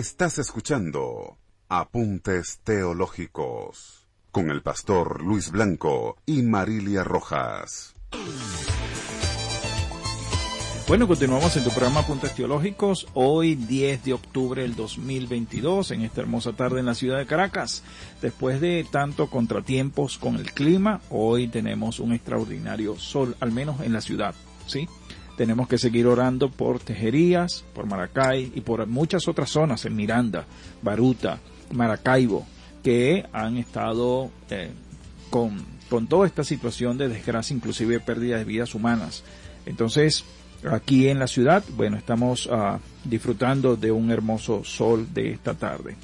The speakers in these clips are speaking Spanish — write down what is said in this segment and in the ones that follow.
Estás escuchando Apuntes Teológicos con el pastor Luis Blanco y Marilia Rojas. Bueno, continuamos en tu programa Apuntes Teológicos, hoy 10 de octubre del 2022, en esta hermosa tarde en la ciudad de Caracas. Después de tanto contratiempos con el clima, hoy tenemos un extraordinario sol, al menos en la ciudad, ¿sí? Tenemos que seguir orando por Tejerías, por Maracay y por muchas otras zonas en Miranda, Baruta, Maracaibo, que han estado eh, con, con toda esta situación de desgracia, inclusive pérdida de vidas humanas. Entonces, aquí en la ciudad, bueno, estamos ah, disfrutando de un hermoso sol de esta tarde.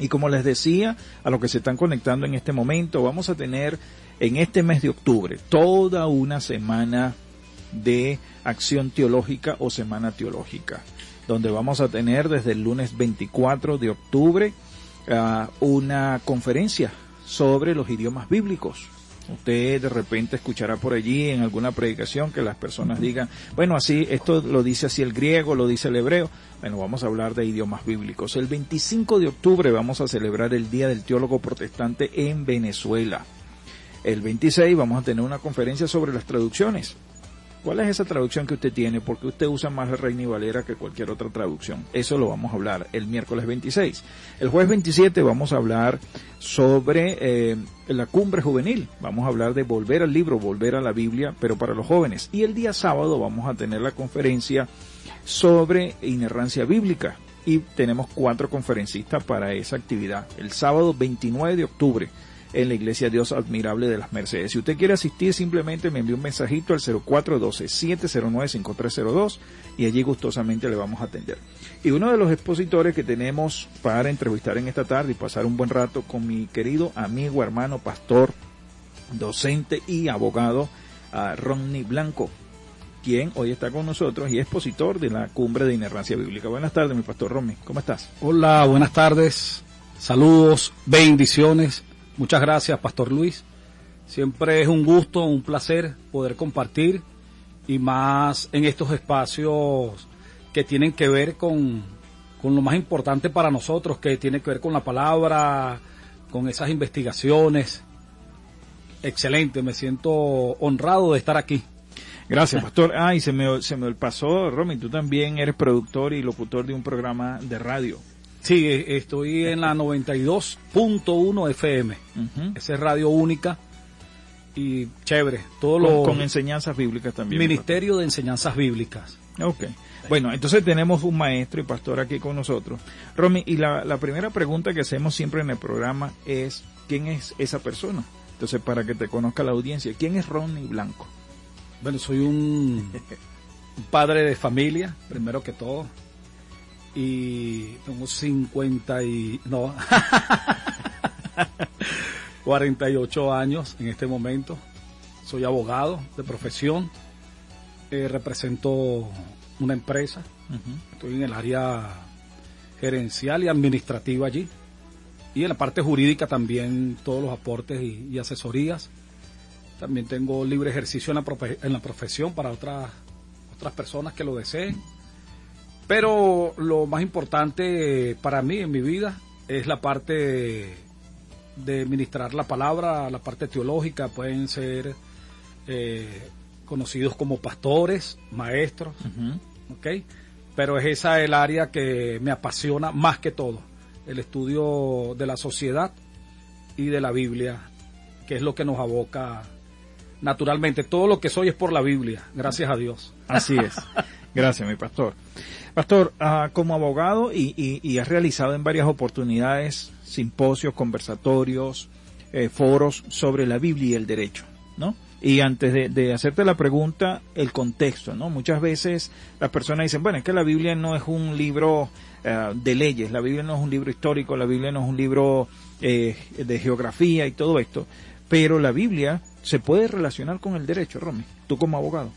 Y como les decía, a los que se están conectando en este momento, vamos a tener en este mes de octubre toda una semana de acción teológica o semana teológica, donde vamos a tener desde el lunes 24 de octubre ah, una conferencia sobre los idiomas bíblicos. Usted de repente escuchará por allí en alguna predicación que las personas digan, bueno, así, esto lo dice así el griego, lo dice el hebreo. Bueno, vamos a hablar de idiomas bíblicos. El 25 de octubre vamos a celebrar el Día del Teólogo Protestante en Venezuela. El 26 vamos a tener una conferencia sobre las traducciones. ¿Cuál es esa traducción que usted tiene? Porque usted usa más la Reina y Valera que cualquier otra traducción. Eso lo vamos a hablar el miércoles 26. El jueves 27 vamos a hablar sobre eh, la cumbre juvenil. Vamos a hablar de volver al libro, volver a la Biblia, pero para los jóvenes. Y el día sábado vamos a tener la conferencia sobre inerrancia bíblica. Y tenemos cuatro conferencistas para esa actividad. El sábado 29 de octubre en la Iglesia Dios Admirable de las Mercedes. Si usted quiere asistir, simplemente me envíe un mensajito al 0412-709-5302 y allí gustosamente le vamos a atender. Y uno de los expositores que tenemos para entrevistar en esta tarde y pasar un buen rato con mi querido amigo, hermano, pastor, docente y abogado, uh, Ronnie Blanco, quien hoy está con nosotros y expositor de la Cumbre de Inerrancia Bíblica. Buenas tardes, mi pastor Ronnie, ¿cómo estás? Hola, buenas tardes, saludos, bendiciones. Muchas gracias, Pastor Luis. Siempre es un gusto, un placer poder compartir y más en estos espacios que tienen que ver con, con lo más importante para nosotros, que tiene que ver con la palabra, con esas investigaciones. Excelente, me siento honrado de estar aquí. Gracias, pastor. Ah, y se me, se me pasó, Romy, tú también eres productor y locutor de un programa de radio. Sí, eh, estoy en la 92.1 FM. Ujú. Esa es radio única y chévere. Todo Con, lo con enseñanzas bíblicas también. Ministerio de Enseñanzas Bíblicas. Ok. Bueno, entonces tenemos un maestro y pastor aquí con nosotros. Romy, y la, la primera pregunta que hacemos siempre en el programa es, ¿quién es esa persona? Entonces, para que te conozca la audiencia, ¿quién es Ronnie Blanco? Bueno, soy un padre de familia, primero que todo. Y tengo 50 y... no, 48 años en este momento. Soy abogado de profesión. Eh, represento una empresa. Estoy en el área gerencial y administrativa allí. Y en la parte jurídica también todos los aportes y, y asesorías. También tengo libre ejercicio en la, profe- en la profesión para otras, otras personas que lo deseen. Pero lo más importante para mí en mi vida es la parte de ministrar la palabra, la parte teológica. Pueden ser eh, conocidos como pastores, maestros, ¿ok? Pero es esa el área que me apasiona más que todo, el estudio de la sociedad y de la Biblia, que es lo que nos aboca naturalmente. Todo lo que soy es por la Biblia, gracias a Dios. Así es. Gracias, mi pastor. Pastor, ah, como abogado y, y, y has realizado en varias oportunidades simposios, conversatorios, eh, foros sobre la Biblia y el derecho, ¿no? Y antes de, de hacerte la pregunta, el contexto, ¿no? Muchas veces las personas dicen, bueno, es que la Biblia no es un libro eh, de leyes, la Biblia no es un libro histórico, la Biblia no es un libro eh, de geografía y todo esto, pero la Biblia se puede relacionar con el derecho, Romy, tú como abogado.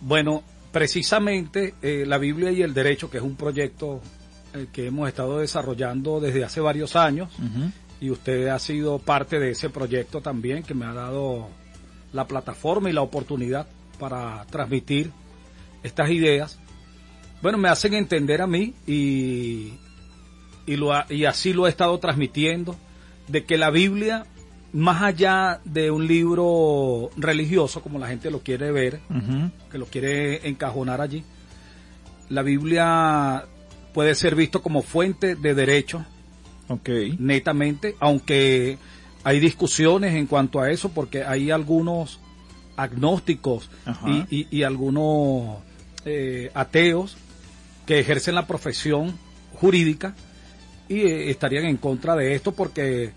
Bueno, precisamente eh, la Biblia y el derecho, que es un proyecto eh, que hemos estado desarrollando desde hace varios años, y usted ha sido parte de ese proyecto también, que me ha dado la plataforma y la oportunidad para transmitir estas ideas. Bueno, me hacen entender a mí y, y, lo ha- y así lo he estado transmitiendo, de que la Biblia, más allá de un libro religioso, como la gente lo quiere ver, que lo quiere encajonar allí. La Biblia puede ser visto como fuente de derecho, netamente, aunque hay discusiones en cuanto a eso, porque hay algunos agnósticos Ajá. y, y- y algunos eh, ateos que ejercen la profesión jurídica y eh, estarían en contra de esto porque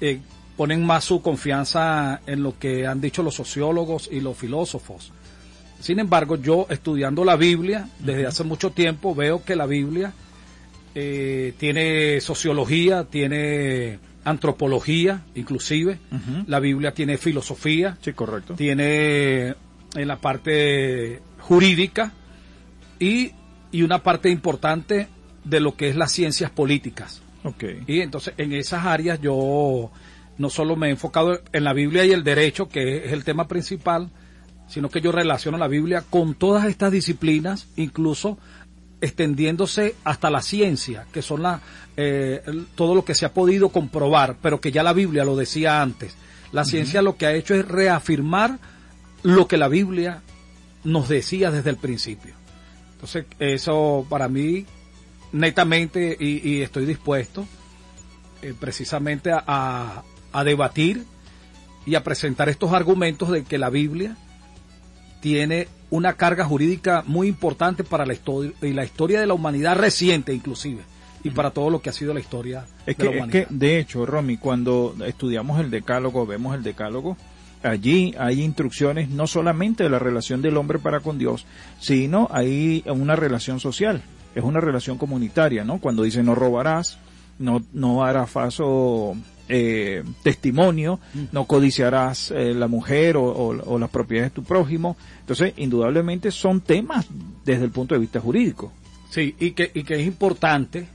eh, ponen más su confianza en lo que han dicho los sociólogos y los filósofos. Sin embargo, yo estudiando la Biblia desde hace mucho tiempo veo que la Biblia eh, tiene sociología, tiene antropología, inclusive. La Biblia tiene filosofía, Sí, correcto. tiene en la parte jurídica y, y una parte importante de lo que es las ciencias políticas. Ok. Y entonces en esas áreas yo no solo me he enfocado en la Biblia y el derecho, que es el tema principal, sino que yo relaciono la Biblia con todas estas disciplinas, incluso extendiéndose hasta la ciencia, que son la, eh, todo lo que se ha podido comprobar, pero que ya la Biblia lo decía antes. La ciencia lo que ha hecho es reafirmar lo que la Biblia nos decía desde el principio. Entonces, eso para mí, netamente, y, y estoy dispuesto eh, precisamente a, a- a debatir y a presentar estos argumentos de que la Biblia tiene una carga jurídica muy importante para la historia y la historia de la humanidad reciente inclusive y para todo lo que ha sido la historia Es de la que, es humanidad. que, de hecho, Romy, cuando estudiamos el decálogo, vemos el decálogo, allí hay instrucciones no solamente de la relación del hombre para con Dios, sino hay una relación social, es una relación comunitaria, ¿no? Cuando dice no robarás, no, no harás falso eh, testimonio, no codiciarás eh, la mujer o, o- o las propiedades de tu prójimo. Entonces, indudablemente son temas desde el punto de vista jurídico. Sí, y que, y que es importante,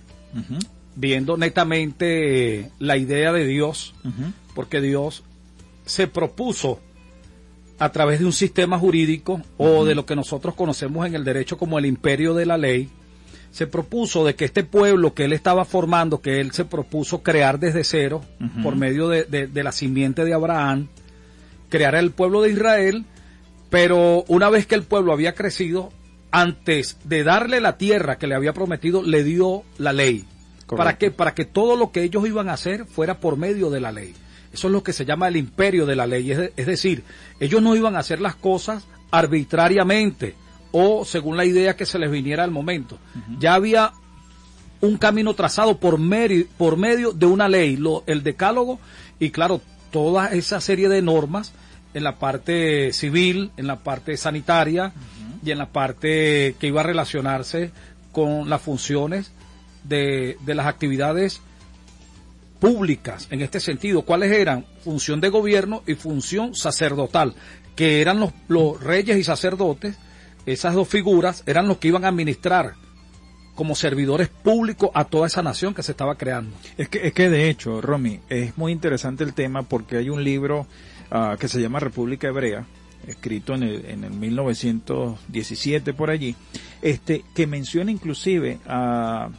viendo netamente la idea de Dios, porque Dios se propuso a través de un sistema jurídico o de lo que nosotros conocemos en el derecho como el imperio de la ley, se propuso de que este pueblo que él estaba formando, que él se propuso crear desde cero, por medio de, de- de la simiente de Abraham, crear el pueblo de Israel, pero una vez que el pueblo había crecido, antes de darle la tierra que le había prometido, le dio la ley. Correcto. ¿Para qué? Para que todo lo que ellos iban a hacer fuera por medio de la ley. Eso es lo que se llama el imperio de la ley. Es, de- es decir, ellos no iban a hacer las cosas arbitrariamente o según la idea que se les viniera al momento. Ya había un camino trazado por, meri- por medio de una ley, lo- el decálogo, y claro, toda esa serie de normas en la parte civil, en la parte sanitaria y en la parte que iba a relacionarse con las funciones de, de las actividades públicas en este sentido. ¿Cuáles eran? Función de gobierno y función sacerdotal, que eran los, los reyes y sacerdotes, esas dos figuras eran los que iban a administrar como servidores públicos a toda esa nación que se estaba creando. Es que, es que de hecho, Romy, es muy interesante el tema porque hay un libro ah, que se llama República Hebrea, escrito en el, en el 1917 por allí, este, que menciona inclusive a,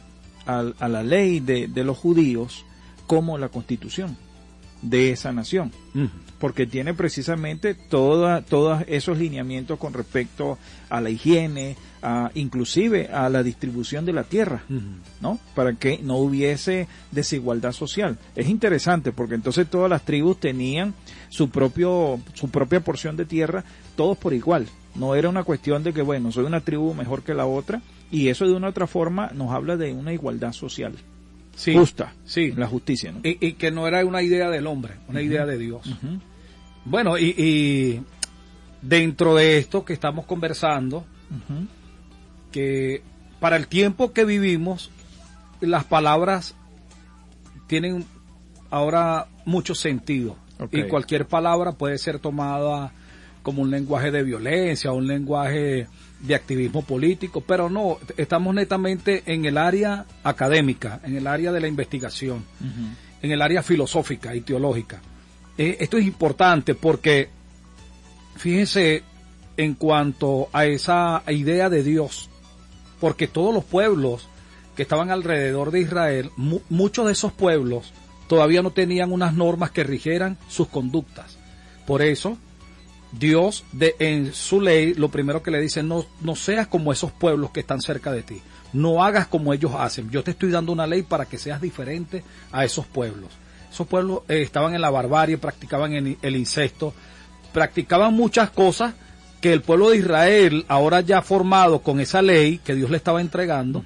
a- a la ley de, de los judíos como la constitución de esa nación porque tiene precisamente toda, todos esos lineamientos con respecto a la higiene, a, inclusive a la distribución de la tierra, ¿no? Para que no hubiese desigualdad social. Es interesante porque entonces todas las tribus tenían su propio, su propia porción de tierra, todos por igual. No era una cuestión de que, bueno, soy una tribu mejor que la otra, y eso de una u otra forma nos habla de una igualdad social. Sí, Justa. sí. La justicia, ¿no? Y, y que no era una idea del hombre, una idea de Dios. Ujú. Bueno, y, y dentro de esto que estamos conversando, que para el tiempo que vivimos, las palabras tienen ahora mucho sentido. Y cualquier palabra puede ser tomada como un lenguaje de violencia, un lenguaje de activismo político, pero no, estamos netamente en el área académica, en el área de la investigación, en el área filosófica y teológica. Eh, esto es importante porque, fíjense, en cuanto a esa idea de Dios, porque todos los pueblos que estaban alrededor de Israel, mu- muchos de esos pueblos todavía no tenían unas normas que rigieran sus conductas. Por eso, Dios de, en su ley lo primero que le dice, no, no seas como esos pueblos que están cerca de ti, no hagas como ellos hacen, yo te estoy dando una ley para que seas diferente a esos pueblos. Esos pueblos eh, estaban en la barbarie, practicaban el, el incesto, practicaban muchas cosas que el pueblo de Israel, ahora ya formado con esa ley que Dios le estaba entregando,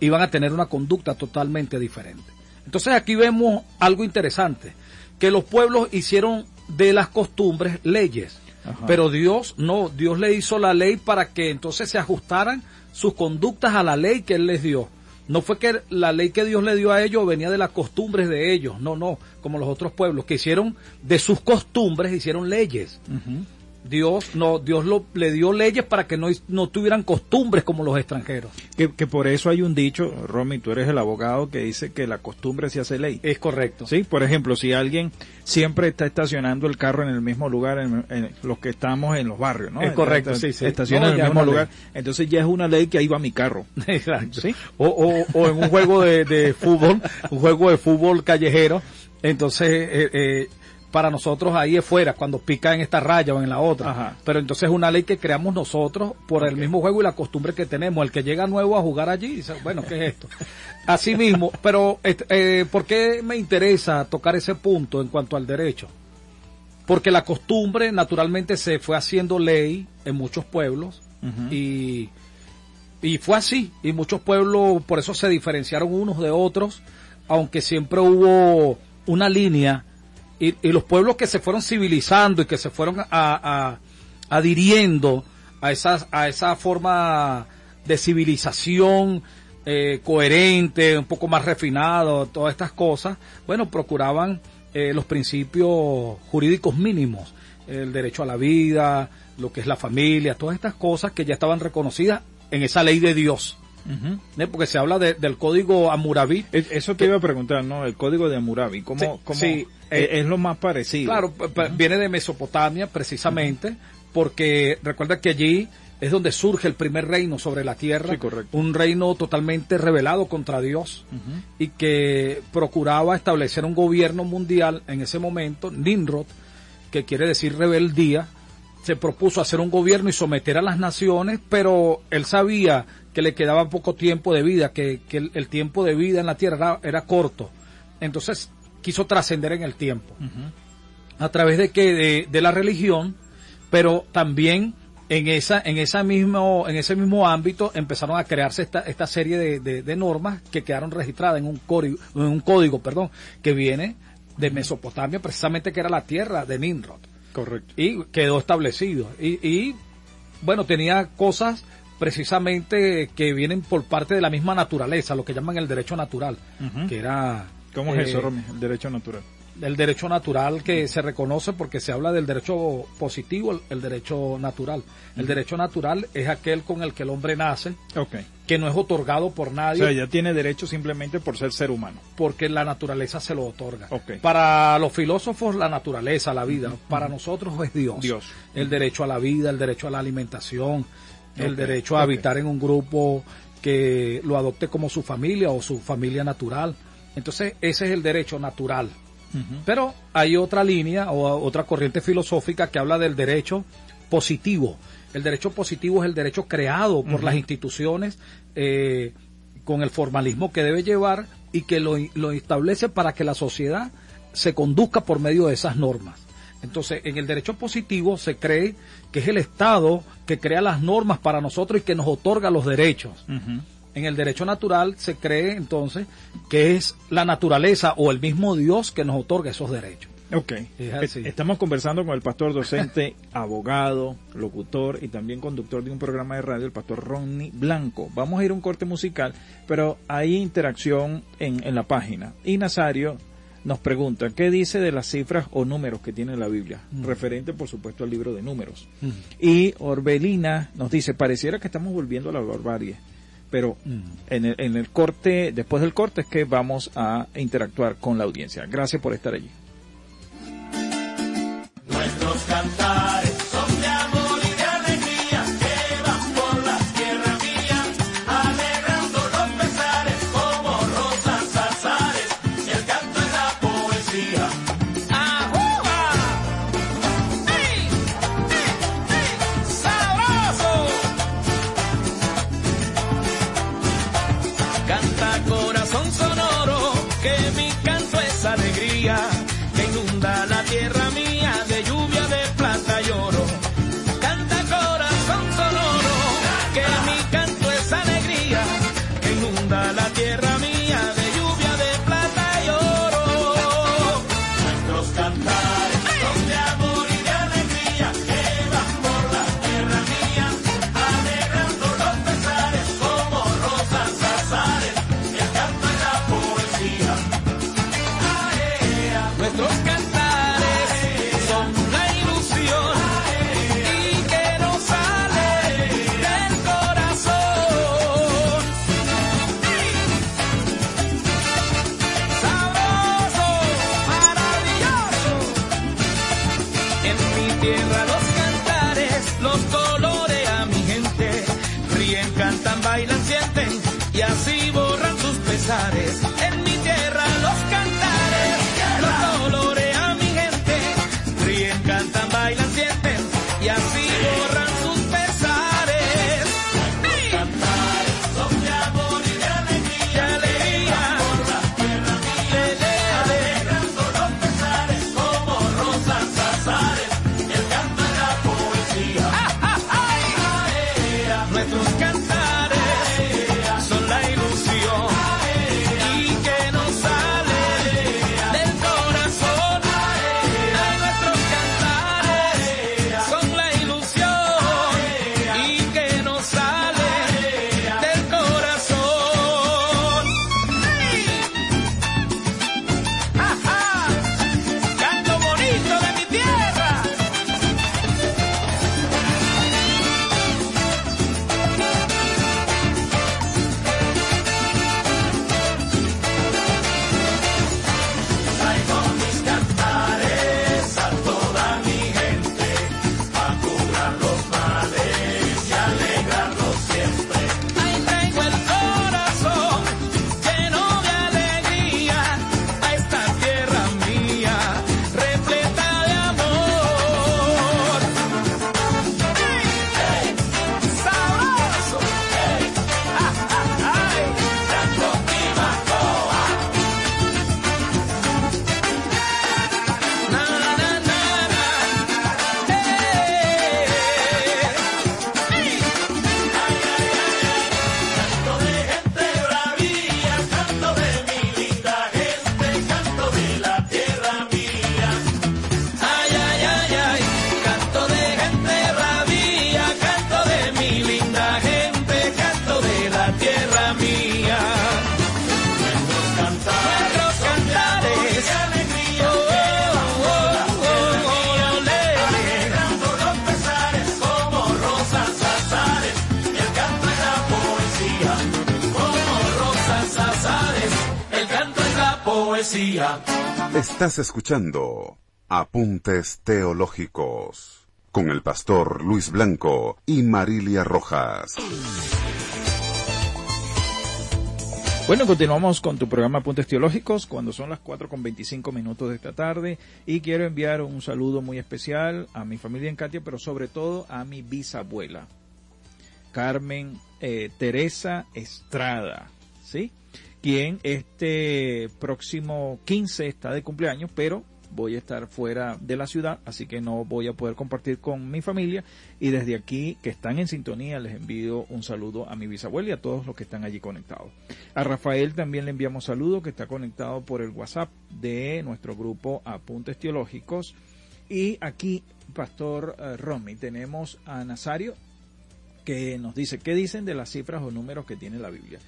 iban a tener una conducta totalmente diferente. Entonces aquí vemos algo interesante, que los pueblos hicieron de las costumbres leyes, Ajá. pero Dios no, Dios le hizo la ley para que entonces se ajustaran sus conductas a la ley que Él les dio. No fue que la ley que Dios le dio a ellos venía de las costumbres de ellos, no, no, como los otros pueblos que hicieron de sus costumbres, hicieron leyes. Dios no, Dios lo, le dio leyes para que no, no tuvieran costumbres como los extranjeros. Que, que por eso hay un dicho, Romy, tú eres el abogado que dice que la costumbre se hace ley. Es correcto. Sí, por ejemplo, si alguien siempre está estacionando el carro en el mismo lugar, en, en los que estamos en los barrios, ¿no? Es correcto, Esta- sí, sí. Estaciona No, en el mismo lugar, ley. entonces ya es una ley que ahí va mi carro. Exacto. Sí. O, o, o en un juego de, de fútbol, un juego de fútbol callejero, entonces eh, eh, para nosotros ahí es fuera, cuando pica en esta raya o en la otra. Ajá. Pero entonces es una ley que creamos nosotros por el mismo juego y la costumbre que tenemos. El que llega nuevo a jugar allí dice, bueno, ¿qué es esto? Así mismo, pero este, eh, ¿por qué me interesa tocar ese punto en cuanto al derecho? Porque la costumbre naturalmente se fue haciendo ley en muchos pueblos y, y fue así. Y muchos pueblos por eso se diferenciaron unos de otros, aunque siempre hubo una línea. Y, y los pueblos que se fueron civilizando y que se fueron a, a- adhiriendo a, esas, a esa forma de civilización eh, coherente, un poco más refinado, todas estas cosas, bueno, procuraban eh, los principios jurídicos mínimos, el derecho a la vida, lo que es la familia, todas estas cosas que ya estaban reconocidas en esa ley de Dios. ¿Eh? Porque se habla de- del código Hammurabi. Es- Eso te iba a preguntar, ¿no? El código de Hammurabi, ¿cómo, Sí, cómo- sí, eh, eh, es lo más parecido? Claro, viene de Mesopotamia precisamente, porque recuerda que allí es donde surge el primer reino sobre la tierra, Sí, correcto. un reino totalmente rebelado contra Dios y que procuraba establecer un gobierno mundial en ese momento, Nimrod, que quiere decir rebeldía, se propuso hacer un gobierno y someter a las naciones, pero él sabía que le quedaba poco tiempo de vida, que, que el, el tiempo de vida en la tierra era, era corto. Entonces quiso trascender en el tiempo a través de que de, de la religión, pero también en esa en esa mismo en ese mismo ámbito empezaron a crearse esta, esta serie de, de- de normas que quedaron registradas en un código en un código perdón que viene de Mesopotamia precisamente que era la tierra de Nimrod Correcto. y quedó establecido y, y, bueno tenía cosas precisamente que vienen por parte de la misma naturaleza lo que llaman el derecho natural que era ¿Cómo es eh, eso, Romy? El derecho natural. el derecho natural que se reconoce porque se habla del derecho positivo, el, derecho natural. El derecho natural es aquel con el que el hombre nace, que no es otorgado por O nadie sea, ya tiene derecho simplemente por ser ser humano. porque la naturaleza se lo otorga. Para los filósofos la naturaleza, la vida, para nosotros es Dios. Dios. El derecho a la vida, el derecho a la alimentación, el derecho a habitar en un grupo que lo adopte como su familia o su familia natural. Entonces, ese es el derecho natural. Pero hay otra línea o otra corriente filosófica que habla del derecho positivo. El derecho positivo es el derecho creado por las instituciones eh, con el formalismo que debe llevar y que lo, lo establece para que la sociedad se conduzca por medio de esas normas. Entonces, en el derecho positivo se cree que es el Estado que crea las normas para nosotros y que nos otorga los derechos. En el derecho natural se cree entonces que es la naturaleza o el mismo Dios que nos otorga esos derechos. Ok. Es. Eh, Estamos conversando con el pastor docente, abogado, locutor y también conductor de un programa de radio, el pastor Ronnie Blanco. Vamos a ir a un corte musical, pero hay interacción en, en la página. Y Nazario nos pregunta, ¿qué dice de las cifras o números que tiene la Biblia? Referente, por supuesto, al libro de números. Y Orbelina nos dice, pareciera que estamos volviendo a la barbarie. Pero en, el, en el corte, después del corte es que vamos a interactuar con la audiencia. Gracias por estar allí. Nuestros cantares Estás escuchando Apuntes Teológicos con el pastor Luis Blanco y Marilia Rojas. Bueno, continuamos con tu programa Apuntes Teológicos cuando son las 4 con 25 minutos de esta tarde y quiero enviar un saludo muy especial a mi familia en Katia, pero sobre todo a mi bisabuela, Carmen eh, Teresa Estrada, ¿sí? Quien este próximo 15 está de cumpleaños, pero voy a estar fuera de la ciudad, así que no voy a poder compartir con mi familia. Y desde aquí, que están en sintonía, les envío un saludo a mi bisabuela y a todos los que están allí conectados. A Rafael también le enviamos saludo, que está conectado por el WhatsApp de nuestro grupo Apuntes Teológicos. Y aquí, Pastor eh, Romy, tenemos a Nazario, que nos dice, ¿qué dicen de las cifras o números que tiene la Biblia?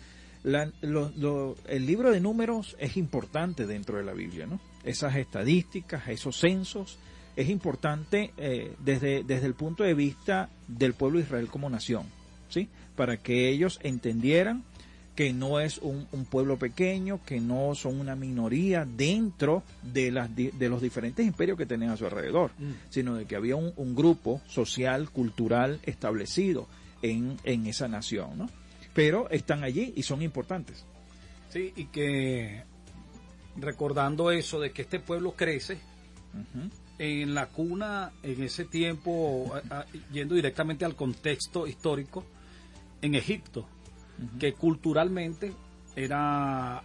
La- lo- lo- el libro de números es importante dentro de la Biblia, ¿no? Esas estadísticas, esos censos, es importante eh, desde, desde el punto de vista del pueblo de Israel como nación, ¿sí? Para que ellos entendieran que no es un, un pueblo pequeño, que no son una minoría dentro de, las, de los diferentes imperios que tenían a su alrededor, sino de que había un, un grupo social, cultural establecido en, en esa nación, ¿no? Pero están allí y son importantes. Sí, y que recordando eso de que este pueblo crece en la cuna en ese tiempo, a- a- yendo directamente al contexto histórico, en Egipto, que culturalmente era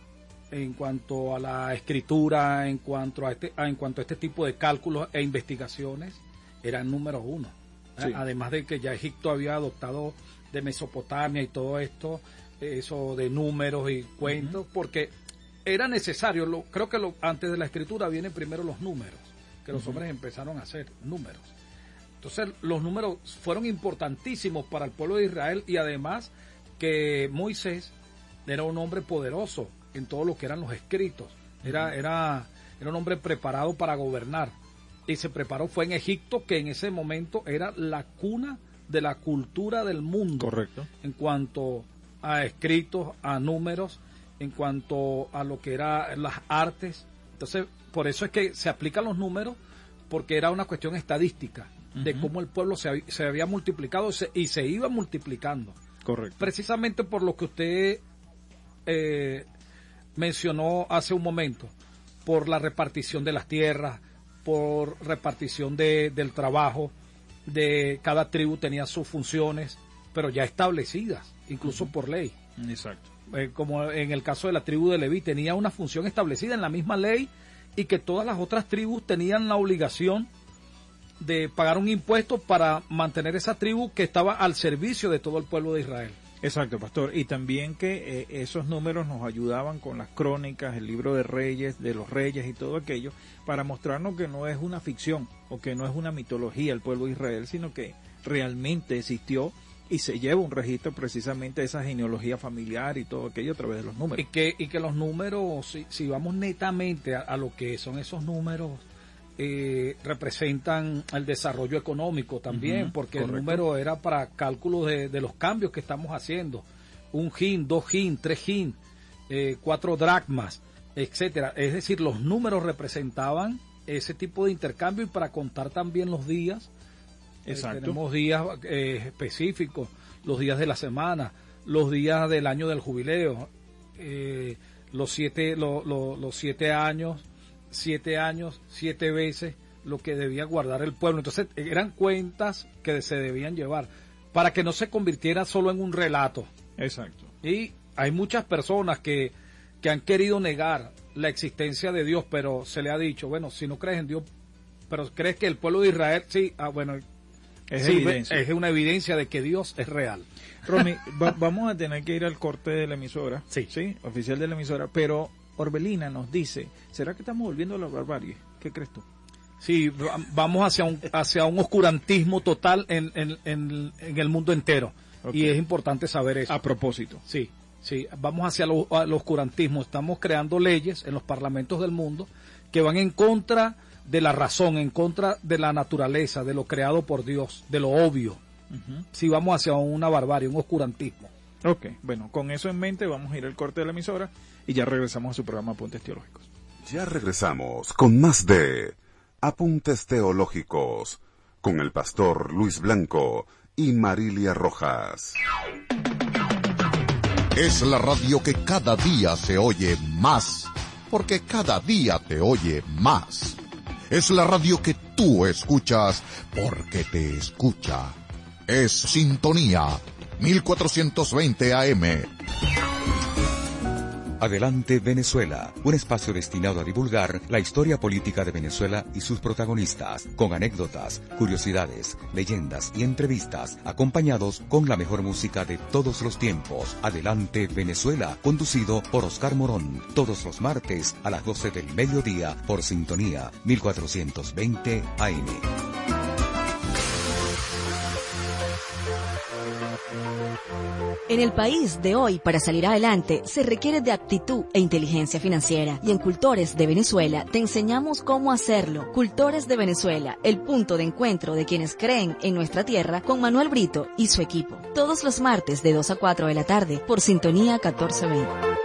en cuanto a la escritura, en cuanto a este, a- en cuanto a este tipo de cálculos e investigaciones, era el número uno. Sí. Además de que ya Egipto había adoptado de Mesopotamia y todo esto, eso de números y cuentos, porque era necesario, lo, creo que lo, antes de la escritura vienen primero los números, que los hombres empezaron a hacer números. Entonces los números fueron importantísimos para el pueblo de Israel y además que Moisés era un hombre poderoso en todo lo que eran los escritos. Era, era, era un hombre preparado para gobernar. Y se preparó, fue en Egipto, que en ese momento era la cuna de la cultura del mundo Correcto. en cuanto a escritos, a números, en cuanto a lo que eran las artes. Entonces, por eso es que se aplican los números, porque era una cuestión estadística de cómo el pueblo se, se había multiplicado se- y se iba multiplicando. Correcto. Precisamente por lo que usted eh, mencionó hace un momento, por la repartición de las tierras, por repartición de, del trabajo, de cada tribu tenía sus funciones, pero ya establecidas, incluso por ley. Exacto. Eh, como en el caso de la tribu de Leví, tenía una función establecida en la misma ley y que todas las otras tribus tenían la obligación de pagar un impuesto para mantener esa tribu que estaba al servicio de todo el pueblo de Israel. Exacto, pastor. Y también que eh, esos números nos ayudaban con las crónicas, el libro de reyes, de los reyes y todo aquello, para mostrarnos que no es una ficción o que no es una mitología el pueblo de Israel, sino que realmente existió y se lleva un registro precisamente de esa genealogía familiar y todo aquello a través de los Y números. que, y que los números, si, si vamos netamente a, a lo que son esos números, eh, representan el desarrollo económico también, porque correcto. el número era para cálculos de, de los cambios que estamos haciendo. Un gin, dos gin, tres gin, eh, cuatro dracmas, etcétera. Es decir, los números representaban ese tipo de intercambio y para contar también los días eh, Exacto. tenemos días eh, específicos, los días de la semana, los días del año del jubileo, los siete, lo- lo- los siete años, siete años, siete veces lo que debía guardar el pueblo. Entonces eran cuentas que se debían llevar para que no se convirtiera solo en un relato. Exacto. Y hay muchas personas que, que han querido negar la existencia de Dios, pero se le ha dicho, bueno, si no crees en Dios, pero crees que el pueblo de Israel, sí, ah, bueno, Es Sí, evidencia. es una evidencia de que Dios es real. Romy, va- vamos a tener que ir al corte de la emisora, Sí. oficial de la emisora, pero Orbelina nos dice, ¿será que estamos volviendo a la barbarie? ¿Qué crees tú? Sí, va- vamos hacia un, hacia un oscurantismo total en, en- en- en el mundo entero. Y es importante saber eso. A propósito. Sí, sí, vamos hacia lo- al oscurantismo. Estamos creando leyes en los parlamentos del mundo que van en contra de la razón, en contra de la naturaleza, de lo creado por Dios, de lo obvio. Si vamos hacia una barbarie, un oscurantismo. Ok, bueno, con eso en mente vamos a ir al corte de la emisora y ya regresamos a su programa Apuntes Teológicos. Ya regresamos con más de Apuntes Teológicos con el pastor Luis Blanco y Marilia Rojas. Es la radio que cada día se oye más, porque cada día te oye más. Es la radio que tú escuchas porque te escucha. Es Sintonía 1420 AM. Adelante Venezuela, un espacio destinado a divulgar la historia política de Venezuela y sus protagonistas, con anécdotas, curiosidades, leyendas y entrevistas, acompañados con la mejor música de todos los tiempos. Adelante Venezuela, conducido por Oscar Morón, todos los martes a las 12 del mediodía por Sintonía 1420 AM. En el país de hoy, para salir adelante, se requiere de actitud e inteligencia financiera. Y en Cultores de Venezuela te enseñamos cómo hacerlo. Cultores de Venezuela, el punto de encuentro de quienes creen en nuestra tierra con Manuel Brito y su equipo. Todos los martes de 2 a 4 de la tarde por Sintonía 1420.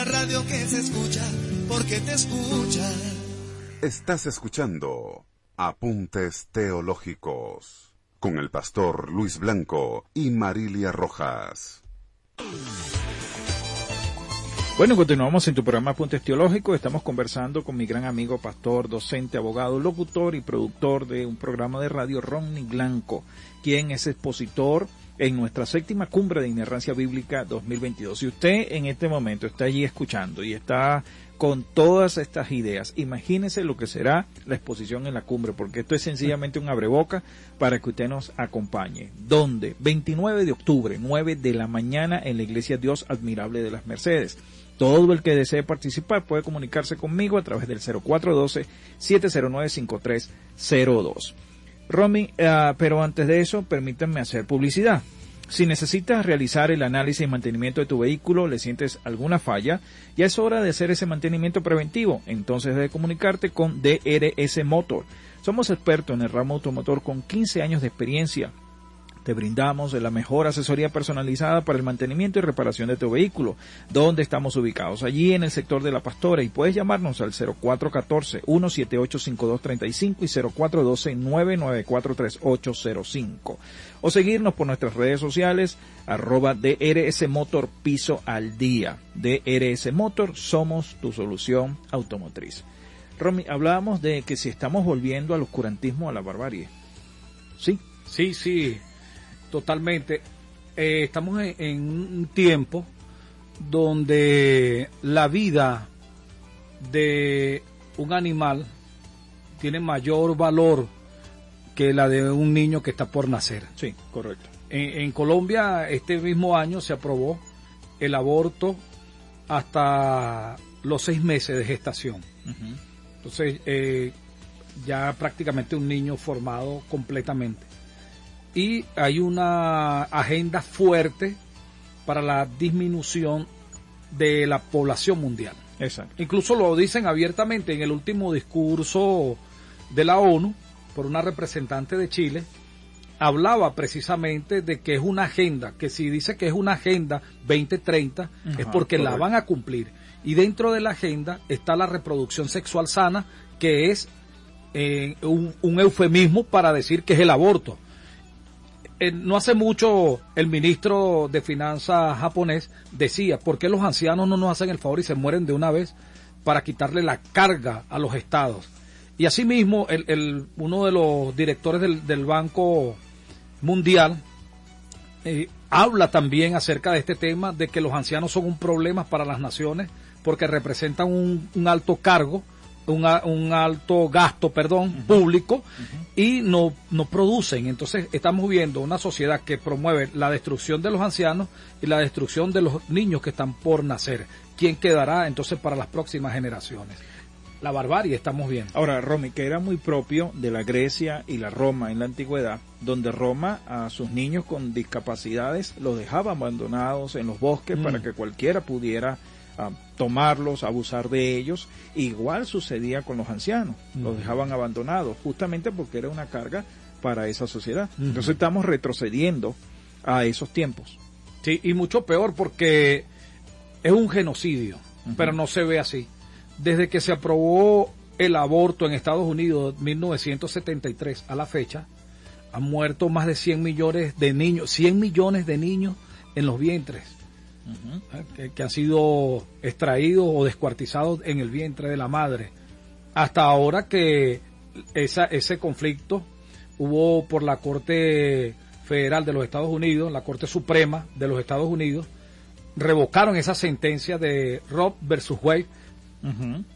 La radio que se escucha porque te escucha. Estás escuchando Apuntes Teológicos con el pastor Luis Blanco y Marilia Rojas. Bueno, continuamos en tu programa Apuntes Teológicos. Estamos conversando con mi gran amigo, pastor, docente, abogado, locutor y productor de un programa de radio, Ronnie Blanco, quien es expositor en nuestra séptima cumbre de inerrancia bíblica 2022. Si usted en este momento está allí escuchando y está con todas estas ideas, imagínese lo que será la exposición en la cumbre, porque esto es sencillamente un abreboca para que usted nos acompañe. ¿Dónde? 29 de octubre, 9 de la mañana en la Iglesia Dios Admirable de las Mercedes. Todo el que desee participar puede comunicarse conmigo a través del 0412-709-5302. Romy, uh, pero antes de eso, permítanme hacer publicidad. Si necesitas realizar el análisis y mantenimiento de tu vehículo, le sientes alguna falla, ya es hora de hacer ese mantenimiento preventivo. Entonces debe comunicarte con DRS Motor. Somos expertos en el ramo automotor con 15 años de experiencia. Te brindamos la mejor asesoría personalizada para el mantenimiento y reparación de tu vehículo. ¿Dónde estamos ubicados? Allí en el sector de la Pastora y puedes llamarnos al 0414-178-5235 y 0412-994-3805 o seguirnos por nuestras redes sociales arroba DRS Motor Piso al Día. DRS Motor somos tu solución automotriz. Romy, hablábamos de que si estamos volviendo al oscurantismo, a la barbarie. ¿Sí? Sí, sí, totalmente. Eh, estamos en, en un tiempo donde la vida de un animal tiene mayor valor que la de un niño que está por nacer. Sí, correcto. En, en Colombia este mismo año se aprobó el aborto hasta los seis meses de gestación. Entonces, eh, ya prácticamente un niño formado completamente. Y hay una agenda fuerte para la disminución de la población mundial. Exacto. Incluso lo dicen abiertamente en el último discurso de la ONU por una representante de Chile, hablaba precisamente de que es una agenda, que si dice que es una agenda 2030 es Ajá, porque la van a cumplir. Y dentro de la agenda está la reproducción sexual sana, que es eh, un, un eufemismo para decir que es el aborto. No hace mucho el ministro de Finanzas japonés decía, ¿por qué los ancianos no nos hacen el favor y se mueren de una vez para quitarle la carga a los estados? Y asimismo, el, el- uno de los directores del, del Banco Mundial eh, habla también acerca de este tema, de que los ancianos son un problema para las naciones porque representan un alto cargo un, un alto gasto, perdón, público y no, no producen. Entonces estamos viendo una sociedad que promueve la destrucción de los ancianos y la destrucción de los niños que están por nacer. ¿Quién quedará entonces para las próximas generaciones? La barbarie estamos viendo. Ahora, Romy, que era muy propio de la Grecia y la Roma en la antigüedad, donde Roma a sus niños con discapacidades los dejaba abandonados en los bosques Mm. para que cualquiera pudiera ah, tomarlos, abusar de ellos. Igual sucedía con los ancianos, los dejaban abandonados, justamente porque era una carga para esa sociedad. Entonces estamos retrocediendo a esos tiempos. Sí, y mucho peor porque es un genocidio, pero no se ve así. Desde que se aprobó el aborto en Estados Unidos en 1973 a la fecha, han muerto más de 100 millones de niños, 100 millones de niños en los vientres, ¿eh? que, que han sido extraídos o descuartizados en el vientre de la madre. Hasta ahora que esa, ese conflicto hubo por la Corte Federal de los Estados Unidos, la Corte Suprema de los Estados Unidos, revocaron esa sentencia de Rob versus Wade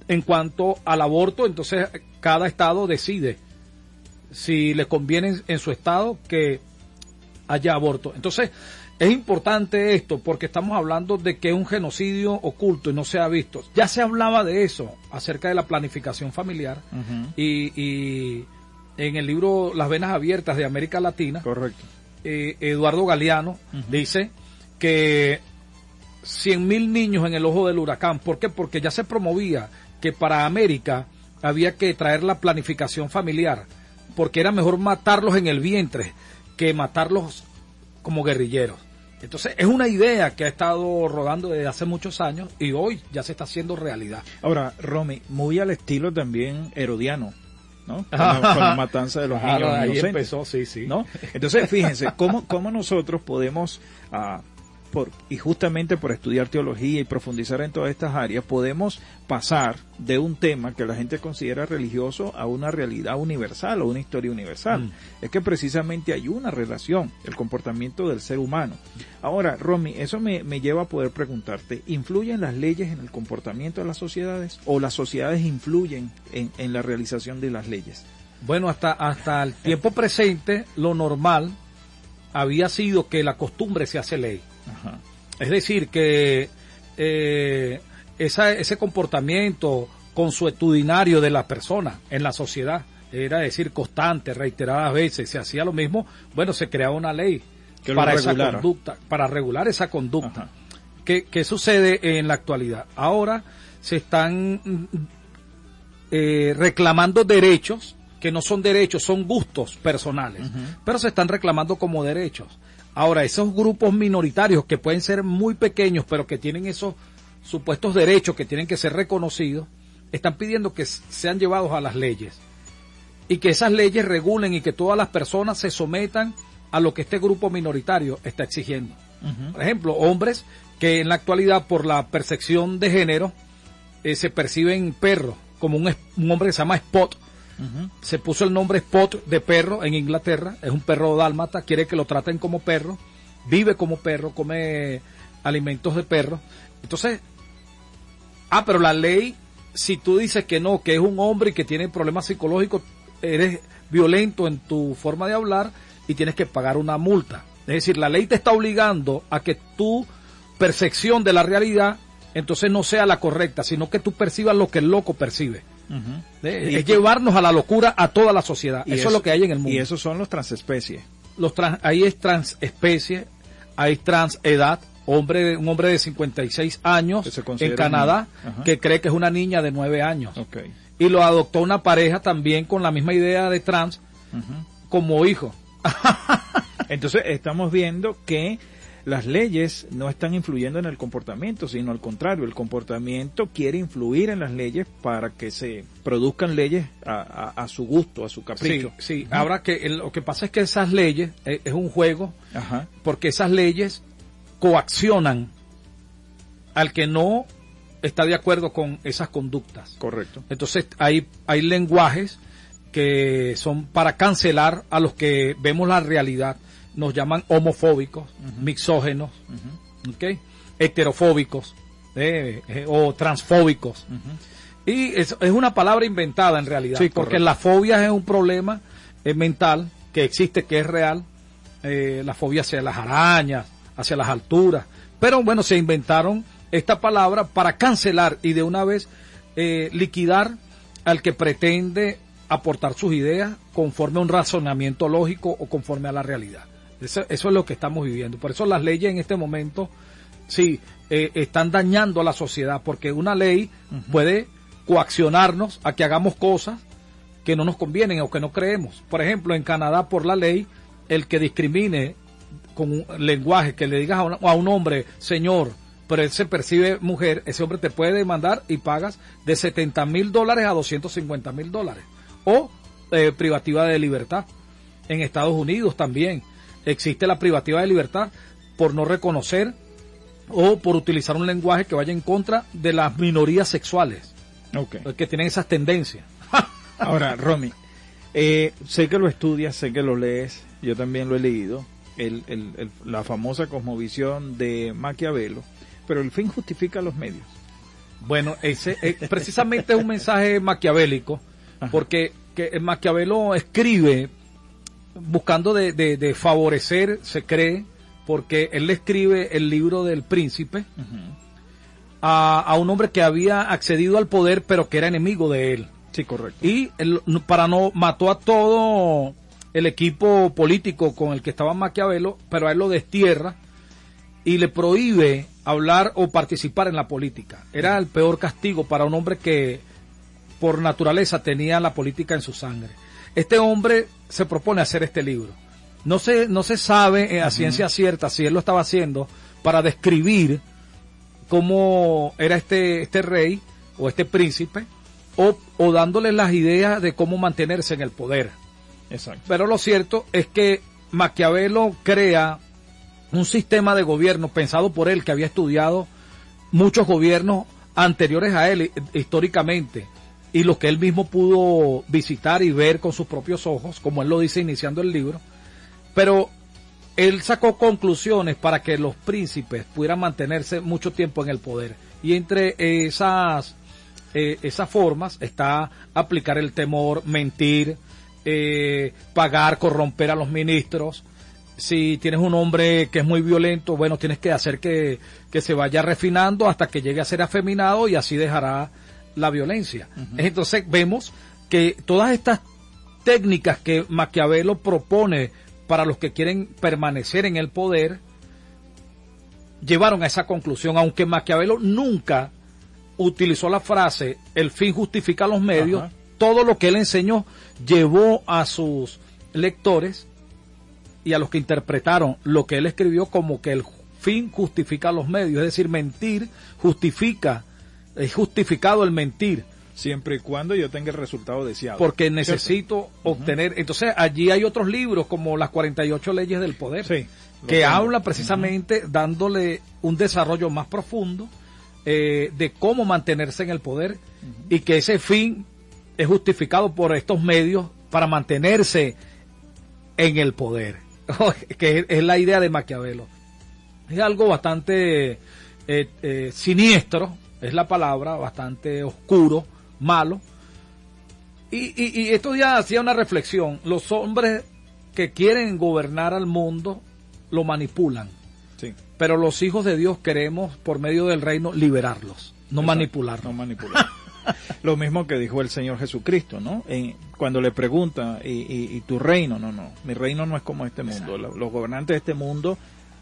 en cuanto al aborto, entonces cada estado decide si le conviene en- en su estado que haya aborto. Entonces, es importante esto porque estamos hablando de que es un genocidio oculto y no se ha visto. Ya se hablaba de eso, acerca de la planificación familiar y, y en el libro Las Venas Abiertas de América Latina, Correcto. eh, Eduardo Galeano dice que 100.000 niños en el ojo del huracán. ¿Por qué? Porque ya se promovía que para América había que traer la planificación familiar, porque era mejor matarlos en el vientre que matarlos como guerrilleros. Entonces es una idea que ha estado rodando desde hace muchos años y hoy ya se está haciendo realidad. Ahora, Romy, muy al estilo también herodiano, ¿no? Con la, con la matanza de los niños ahí inocentes. empezó, sí, sí. ¿no? Entonces, fíjense, ¿cómo, cómo nosotros podemos, ah, por, y justamente por estudiar teología y profundizar en todas estas áreas, podemos pasar de un tema que la gente considera religioso a una realidad universal o una historia universal? Mm. Es que precisamente hay una relación, el comportamiento del ser humano. Ahora, Romy, eso me, me lleva a poder preguntarte, ¿influyen las leyes en el comportamiento de las sociedades o las sociedades influyen en, en la realización de las leyes? Bueno, hasta, hasta el tiempo presente, lo normal había sido que la costumbre se hace ley. Ajá. Es decir, que eh, esa- ese comportamiento consuetudinario de la persona en la sociedad, era decir, constante, reiteradas veces, se hacía lo mismo, bueno, se creaba una ley para esa conducta, para regular esa conducta. Ajá. ¿Qué, qué sucede en la actualidad? Ahora se están eh, reclamando derechos que no son derechos, son gustos personales, pero se están reclamando como derechos. Ahora, esos grupos minoritarios que pueden ser muy pequeños, pero que tienen esos supuestos derechos que tienen que ser reconocidos, están pidiendo que sean llevados a las leyes y que esas leyes regulen y que todas las personas se sometan a lo que este grupo minoritario está exigiendo. Por ejemplo, hombres que en la actualidad por la percepción de género eh, se perciben perros, como un, un hombre que se llama Spot. Se puso el nombre Spot de perro en Inglaterra, es un perro dálmata, quiere que lo traten como perro, vive como perro, come alimentos de perro. Entonces, ah, pero la ley, si tú dices que no, que es un hombre y que tiene problemas psicológicos, eres violento en tu forma de hablar y tienes que pagar una multa. Es decir, la ley te está obligando a que tu percepción de la realidad entonces no sea la correcta, sino que tú percibas lo que el loco percibe. Y es llevarnos a la locura a toda la sociedad. Y eso, es lo que hay en el mundo. Y esos son los transespecies. Los trans- ahí es transespecie, hay transedad, hombre, un hombre de 56 años se en Canadá que cree que es una niña de 9 años. Y lo adoptó una pareja también con la misma idea de trans como hijo. Entonces estamos viendo que las leyes no están influyendo en el comportamiento, sino al contrario, el comportamiento quiere influir en las leyes para que se produzcan leyes a, a- a su gusto, a su capricho. Sí, sí. Ahora que lo que pasa es que esas leyes eh, es un juego Ajá. porque esas leyes coaccionan al que no está de acuerdo con esas conductas. Correcto. Entonces hay, hay lenguajes que son para cancelar a los que vemos la realidad. Nos llaman homofóbicos, mixógenos, ¿ok? heterofóbicos eh, eh, o transfóbicos. Y es, es una palabra inventada en realidad, Sí, porque correcto. la fobia es un problema eh, mental que existe, que es real. Eh, la fobia hacia las arañas, hacia las alturas. Pero bueno, se inventaron esta palabra para cancelar y de una vez eh, liquidar al que pretende aportar sus ideas conforme a un razonamiento lógico o conforme a la realidad. Eso, eso es lo que estamos viviendo. Por eso las leyes en este momento sí eh, están dañando a la sociedad porque una ley puede coaccionarnos a que hagamos cosas que no nos convienen o que no creemos. Por ejemplo, en Canadá por la ley el que discrimine con un lenguaje que le digas a, una- a un hombre señor pero él se percibe mujer, ese hombre te puede demandar y pagas de 70 mil dólares a 250 mil dólares. O eh, privativa de libertad. En Estados Unidos también existe la privativa de libertad por no reconocer o por utilizar un lenguaje que vaya en contra de las minorías sexuales Ok. que tienen esas tendencias. Ahora, Romy, eh, sé que lo estudias, sé que lo lees, yo también lo he leído, el, el- el- la famosa cosmovisión de Maquiavelo, pero el fin justifica los medios. Bueno, ese eh, precisamente es un mensaje maquiavélico, porque que el Maquiavelo escribe buscando de, de- de favorecer, se cree, porque él le escribe el libro del príncipe a, a un hombre que había accedido al poder, pero que era enemigo de él. Sí, correcto. Y él, para no mató a todo el equipo político con el que estaba Maquiavelo, pero a él lo destierra y le prohíbe hablar o participar en la política. Era el peor castigo para un hombre que por naturaleza tenía la política en su sangre. Este hombre se propone hacer este libro. No se, no se sabe eh, a ciencia cierta si él lo estaba haciendo para describir cómo era este, este rey o este príncipe o, o dándole las ideas de cómo mantenerse en el poder. Exacto. Pero lo cierto es que Maquiavelo crea un sistema de gobierno pensado por él que había estudiado muchos gobiernos anteriores a él eh, históricamente y los que él mismo pudo visitar y ver con sus propios ojos, como él lo dice iniciando el libro. Pero él sacó conclusiones para que los príncipes pudieran mantenerse mucho tiempo en el poder. Y entre esas, eh, esas formas está aplicar el temor, mentir, eh, pagar, corromper a los ministros. Si tienes un hombre que es muy violento, bueno, tienes que hacer que, que se vaya refinando hasta que llegue a ser afeminado y así dejará la violencia. Entonces vemos que todas estas técnicas que Maquiavelo propone para los que quieren permanecer en el poder llevaron a esa conclusión, aunque Maquiavelo nunca utilizó la frase el fin justifica los medios, Ajá. todo lo que él enseñó llevó a sus lectores y a los que interpretaron lo que él escribió como que el fin justifica los medios, es decir, mentir justifica, es justificado el mentir Siempre y cuando yo tenga el resultado deseado. porque necesito obtener. Entonces, allí hay otros libros como las 48 leyes del poder, Sí, que tengo. hablan precisamente dándole un desarrollo más profundo eh, de cómo mantenerse en el poder y que ese fin es justificado por estos medios para mantenerse en el poder, que es, es la idea de Maquiavelo. Es algo bastante eh, eh, siniestro, es la palabra, bastante oscuro, malo. Y, y, y estos días hacía una reflexión. Los hombres que quieren gobernar al mundo lo manipulan. Sí. Pero los hijos de Dios queremos, por medio del reino, liberarlos, no Exacto, manipularlos. No manipular. Lo mismo que dijo el Señor Jesucristo, ¿no? En- cuando le pregunta, ¿y, y- y tu reino? No, no, mi reino no es como este mundo. Lo- Los gobernantes de este mundo,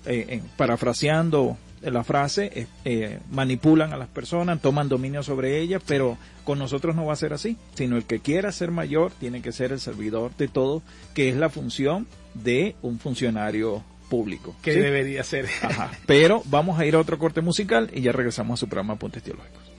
eh, en- parafraseando la frase, eh, eh, manipulan a las personas, toman dominio sobre ellas, pero con nosotros no va a ser así, sino el que quiera ser mayor tiene que ser el servidor de todo, que es la función de un funcionario público. Que ¿sí? debería ser. Ajá. Pero vamos a ir a otro corte musical y ya regresamos a su programa Apuntes Teológicos.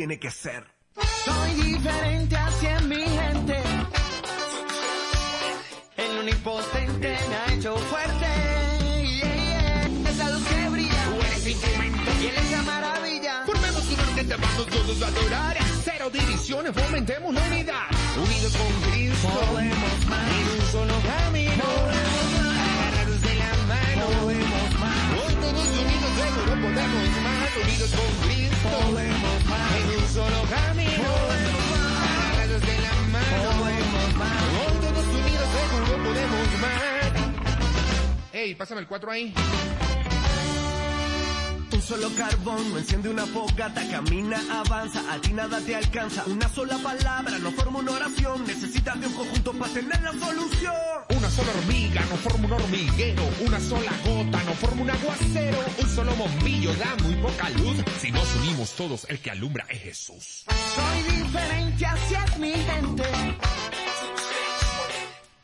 Tiene que ser. Soy diferente hacia mi gente. El unipotente me ha hecho fuerte. Yeah, yeah. Esa luz que brilla. Tú eres instrumento. Y él es la maravilla. Formemos una orquesta, vamos todos a adorar. Cero divisiones, fomentemos la unidad. Unidos con Cristo, Podemos más. en un solo camino. Agarrados de la mano. Podemos más. Hoy todos unidos seguro podemos más. Unidos con Cristo, Podemos más. en un solo camino. Agarrados de la mano. Podemos más. Hoy todos unidos seguro podemos más. Ey, pásame el 4 ahí. Un solo carbón no enciende una fogata, camina, avanza, a ti nada te alcanza. Una sola palabra no forma una oración, necesitas de un conjunto para tener la solución. Una sola hormiga no forma un hormiguero, una sola gota no forma un aguacero, un solo bombillo da muy poca luz. Si nos unimos todos, el que alumbra es Jesús. Soy diferente hacia mi gente.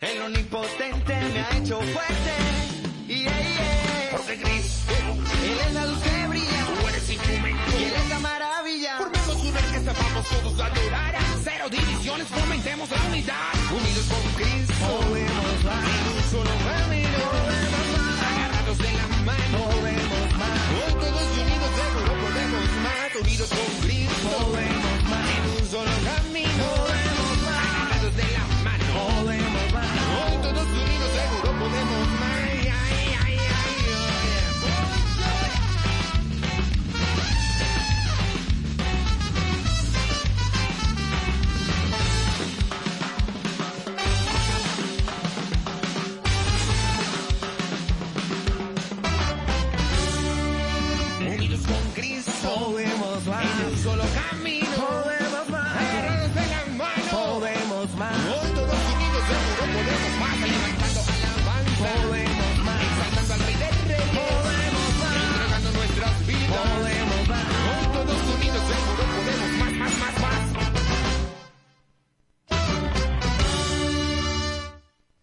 El omnipotente me ha hecho fuerte. Yeah, yeah. Porque Cristo, Él es la luz que brilla. tú eres instrumento. Y él es la maravilla. Formemos una orquesta, vamos todos a adorar. Divisiones, fomentemos la unidad. Unidos con Cristo, Podemos más. en un solo camino. Agarrados de la mano. Podemos más. Hoy todos unidos seguro podemos más. Unidos con Cristo, Podemos más. en un solo camino. Podemos más. Agarrados de la mano. Podemos más. Hoy todos unidos seguro podemos más.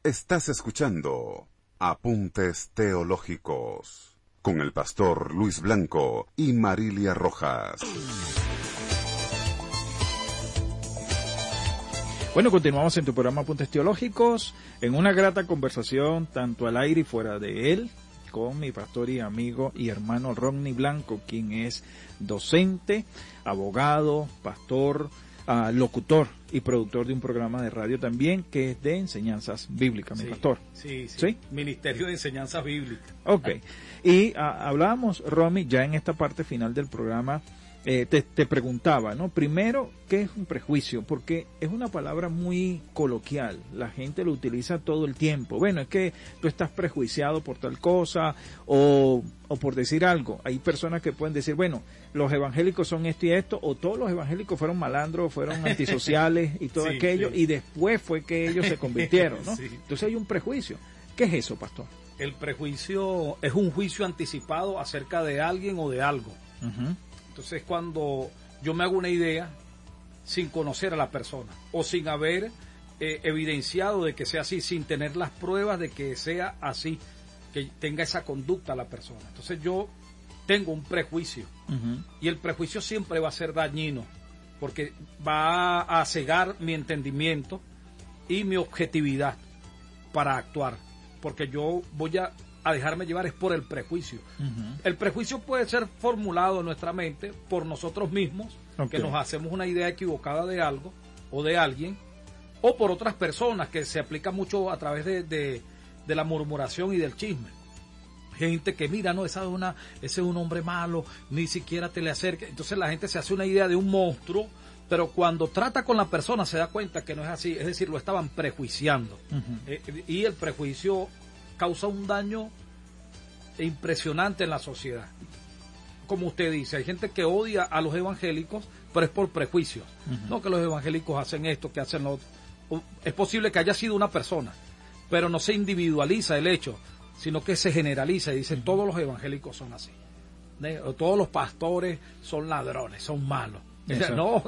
Estás escuchando Apuntes Teológicos con el pastor Luis Blanco y Marilia Rojas. Bueno, continuamos en tu programa Apuntes Teológicos, en una grata conversación, tanto al aire y fuera de él, con mi pastor y amigo y hermano Rodney Blanco, quien es docente, abogado, pastor, ah, locutor y productor de un programa de radio también, que es de enseñanzas bíblicas, mi pastor. Sí, sí, ¿Sí? Ministerio de Enseñanzas Bíblicas. Ok. Y ah, hablábamos, Romy, ya en esta parte final del programa, eh, te, te preguntaba, ¿no? Primero, ¿qué es un prejuicio? Porque es una palabra muy coloquial, la gente lo utiliza todo el tiempo. Bueno, es que tú estás prejuiciado por tal cosa o, o por decir algo. Hay personas que pueden decir, bueno, los evangélicos son esto y esto, o todos los evangélicos fueron malandros, fueron antisociales y todo Sí, aquello, sí. y después fue que ellos se convirtieron, ¿no? Sí. Entonces hay un prejuicio. ¿Qué es eso, pastor? El prejuicio es un juicio anticipado acerca de alguien o de algo. Ujú. Entonces cuando yo me hago una idea sin conocer a la persona o sin haber eh, evidenciado de que sea así, sin tener las pruebas de que sea así, que tenga esa conducta la persona. Entonces yo tengo un prejuicio. Y el prejuicio siempre va a ser dañino porque va a cegar mi entendimiento y mi objetividad para actuar, porque yo voy a, a dejarme llevar es por el prejuicio. El prejuicio puede ser formulado en nuestra mente por nosotros mismos, que nos hacemos una idea equivocada de algo o de alguien, o por otras personas, que se aplica mucho a través de, de- de la murmuración y del chisme. Gente que mira, no, esa es una, ese es un hombre malo, ni siquiera te le acerques. Entonces la gente se hace una idea de un monstruo, pero cuando trata con la persona se da cuenta que no es así, es decir, lo estaban prejuiciando. Eh, y el prejuicio causa un daño impresionante en la sociedad. Como usted dice, hay gente que odia a los evangélicos, pero es por prejuicios. No que los evangélicos hacen esto, que hacen lo otro. Es posible que haya sido una persona, pero no se individualiza el hecho, sino que se generaliza y dice todos los evangélicos son así. todos los pastores son ladrones, son malos. No,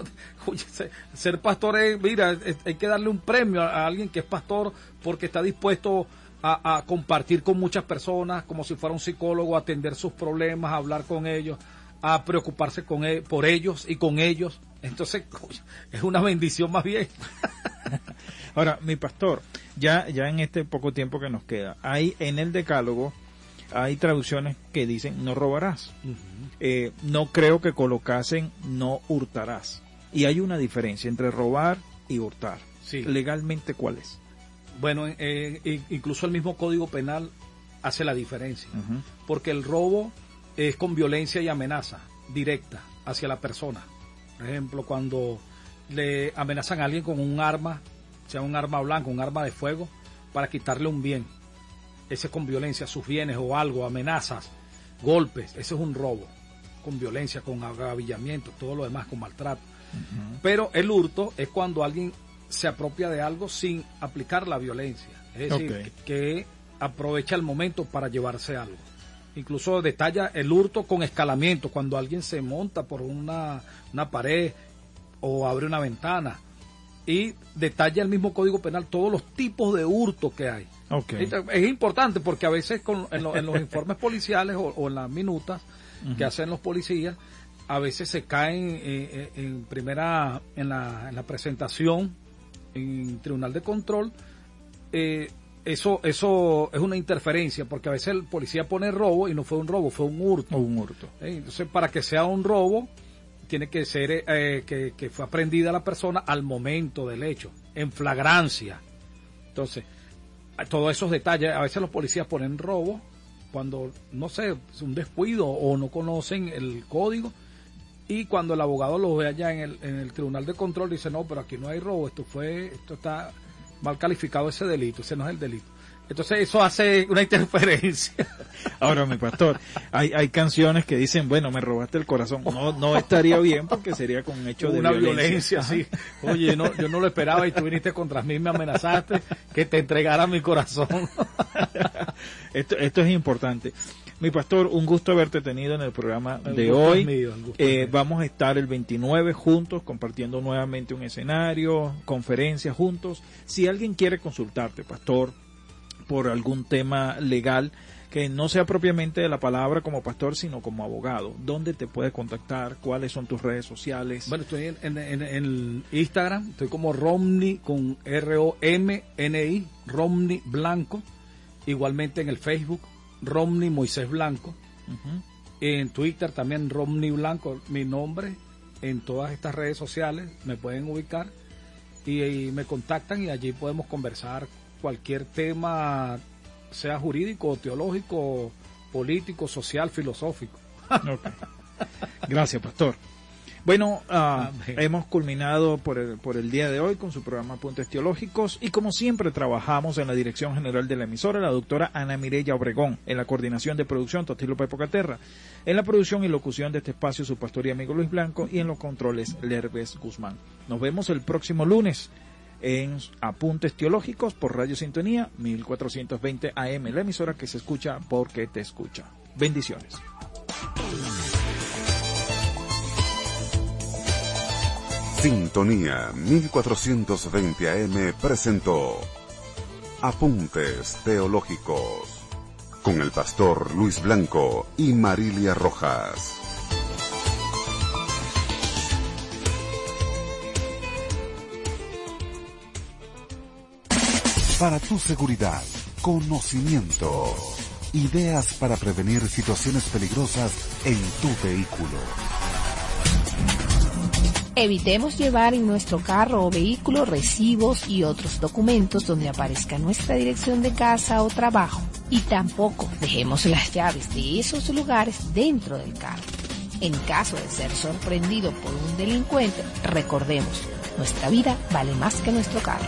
ser pastor es, mira, hay que darle un premio a alguien que es pastor porque está dispuesto a, a compartir con muchas personas como si fuera un psicólogo, a atender sus problemas, a hablar con ellos, a preocuparse con e- por ellos y con ellos. Entonces, es una bendición más bien. Ahora, mi pastor, ya, ya en este poco tiempo que nos queda, hay en el decálogo, hay traducciones que dicen no robarás. Eh, no creo que colocasen no hurtarás. Y hay una diferencia entre robar y hurtar. Sí. Legalmente, ¿cuál es? Bueno, eh, incluso el mismo Código Penal hace la diferencia, porque el robo es con violencia y amenaza directa hacia la persona. Por ejemplo, cuando le amenazan a alguien con un arma, sea un arma blanca, un arma de fuego, para quitarle un bien. Ese es con violencia, sus bienes o algo, amenazas, golpes, ese es un robo, con violencia, con agavillamiento, todo lo demás, con maltrato. Pero el hurto es cuando alguien se apropia de algo sin aplicar la violencia. Es decir, que, aprovecha el momento para llevarse algo. Incluso detalla el hurto con escalamiento, cuando alguien se monta por una, una pared o abre una ventana. Y detalla el mismo Código Penal todos los tipos de hurto que hay. Ok. Esto Es importante porque a veces con- en, lo- en los informes policiales o, o en las minutas que hacen los policías, a veces se caen eh, eh, en primera, en la, en la presentación en tribunal de control, eh, eso, eso es una interferencia porque a veces el policía pone robo y no fue un robo, fue un hurto. O un hurto. ¿eh? Entonces, para que sea un robo, tiene que ser eh, que, que fue aprendida la persona al momento del hecho, en flagrancia. Entonces, todos esos detalles, a veces los policías ponen robo cuando, no sé, es un descuido o no conocen el código. Y cuando el abogado lo ve allá en el, en el tribunal de control, dice, no, pero aquí no hay robo, esto fue, esto está mal calificado ese delito, ese no es el delito. Entonces eso hace una interferencia. Ahora, mi pastor, hay, hay canciones que dicen, bueno, me robaste el corazón. No, no estaría bien porque sería con un hecho de una violencia. violencia, sí. Oye, no, yo no lo esperaba y tú viniste contra mí, me amenazaste que te entregara mi corazón. Esto, esto es importante. Mi pastor, un gusto haberte tenido en el programa El de hoy. mío, Eh, vamos a estar el 29 juntos compartiendo nuevamente un escenario, conferencias juntos. Si alguien quiere consultarte, pastor, por algún tema legal que no sea propiamente de la palabra como pastor, sino como abogado, ¿dónde te puede contactar? ¿Cuáles son tus redes sociales? Bueno, estoy en, en- en- en el Instagram, estoy como Romney con R-O-M-N-I, Romney Blanco. Igualmente en el Facebook, Romney Moisés Blanco. Ujú. En Twitter también Romney Blanco, mi nombre. En todas estas redes sociales me pueden ubicar y, y me contactan y allí podemos conversar cualquier tema, sea jurídico, teológico, político, social, filosófico. Gracias, pastor. Bueno, ah, hemos culminado por el, por el día de hoy con su programa Puntos Teológicos y como siempre trabajamos en la dirección general de la emisora, la doctora Ana Mireya Obregón, en la coordinación de producción Totilo Pepo Caterra, en la producción y locución de este espacio su pastor y amigo Luis Blanco y en los controles Lerves Guzmán. Nos vemos el próximo lunes en Apuntes Teológicos por Radio Sintonía 1420 AM, la emisora que se escucha porque te escucha. Bendiciones. Sintonía 1420 AM presentó Apuntes Teológicos con el pastor Luis Blanco y Marilia Rojas. Para tu seguridad, conocimiento, ideas para prevenir situaciones peligrosas en tu vehículo. Evitemos llevar en nuestro carro o vehículo recibos y otros documentos donde aparezca nuestra dirección de casa o trabajo. Y tampoco dejemos las llaves de esos lugares dentro del carro. En caso de ser sorprendido por un delincuente, recordemos, nuestra vida vale más que nuestro carro.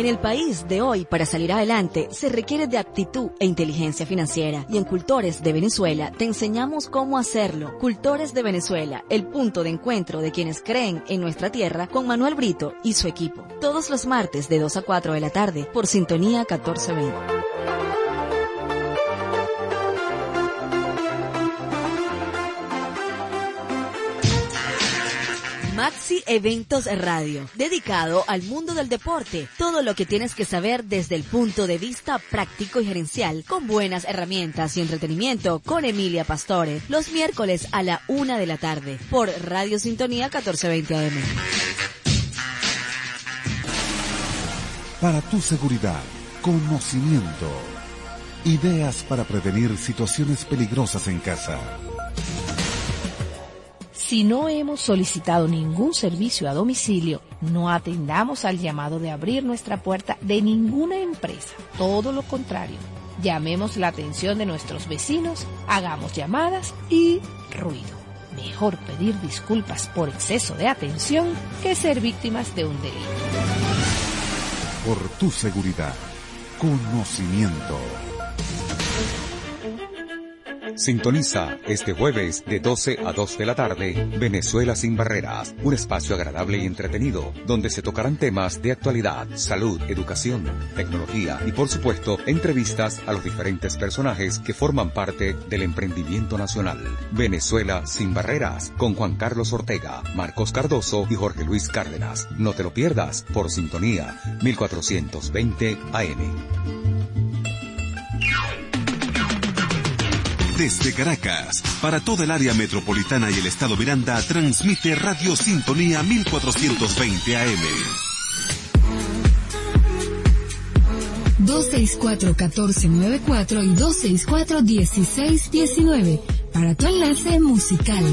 En el país de hoy, para salir adelante, se requiere de aptitud e inteligencia financiera. Y en Cultores de Venezuela te enseñamos cómo hacerlo. Cultores de Venezuela, el punto de encuentro de quienes creen en nuestra tierra con Manuel Brito y su equipo. Todos los martes de 2 a 4 de la tarde por Sintonía 1420. Maxi Eventos Radio, dedicado al mundo del deporte. Todo lo que tienes que saber desde el punto de vista práctico y gerencial, con buenas herramientas y entretenimiento, con Emilia Pastore, los miércoles a la una de la tarde, por Radio Sintonía 1420 AM. Para tu seguridad, conocimiento, ideas para prevenir situaciones peligrosas en casa. Si no hemos solicitado ningún servicio a domicilio, no atendamos al llamado de abrir nuestra puerta de ninguna empresa. Todo lo contrario. Llamemos la atención de nuestros vecinos, hagamos llamadas y ruido. Mejor pedir disculpas por exceso de atención que ser víctimas de un delito. Por tu seguridad, conocimiento. Sintoniza este jueves de 12 a 2 de la tarde Venezuela sin barreras, un espacio agradable y entretenido donde se tocarán temas de actualidad, salud, educación, tecnología y por supuesto entrevistas a los diferentes personajes que forman parte del emprendimiento nacional. Venezuela sin barreras con Juan Carlos Ortega, Marcos Cardoso y Jorge Luis Cárdenas. No te lo pierdas por sintonía 1420 AM. Desde Caracas, para toda el área metropolitana y el estado Miranda, transmite Radio Sintonía 1420 AM. 264-1494 y 264-1619 para tu enlace musical.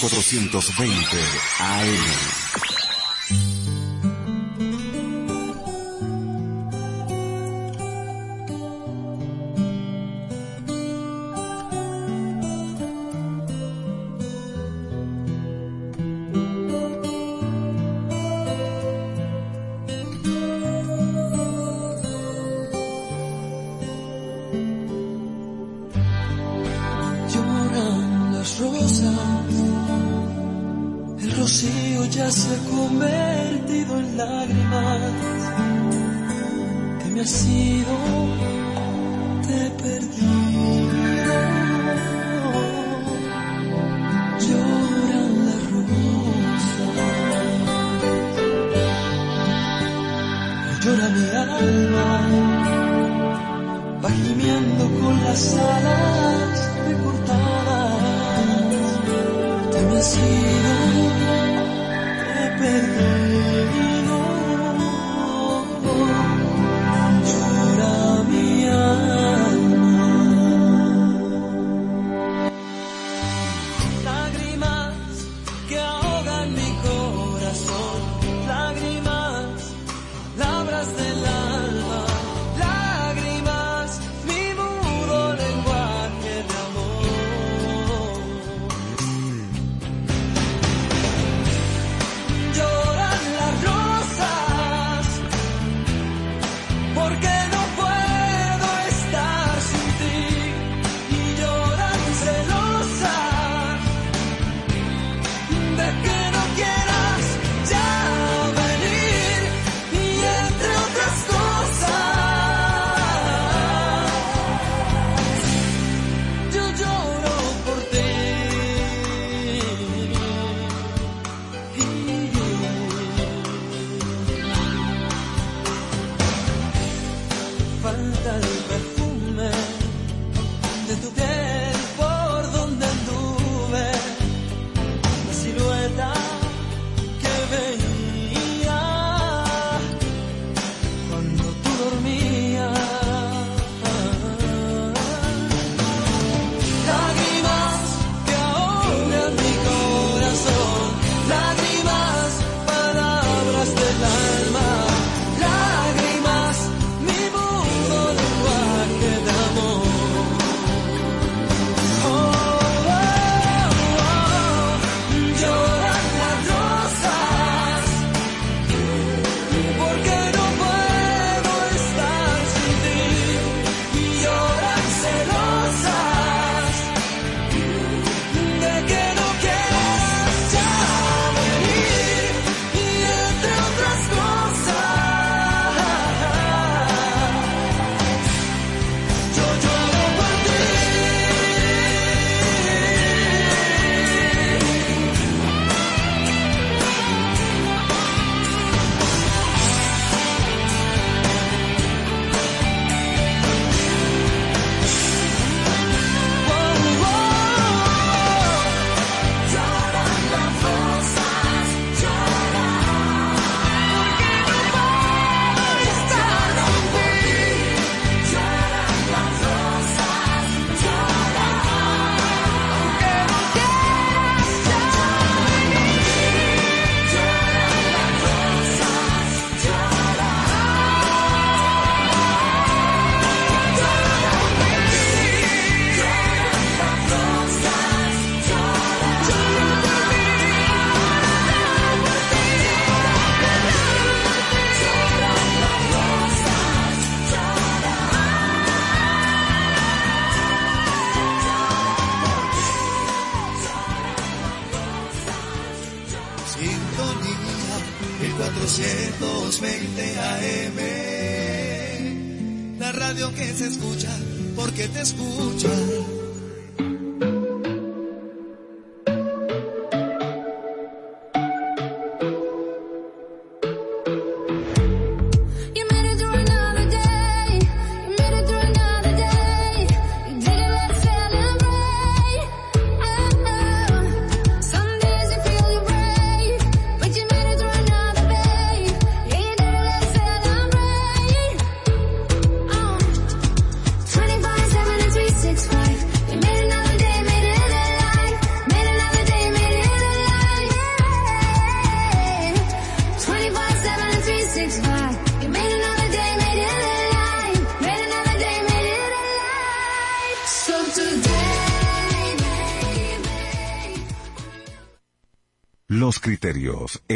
1420 AM.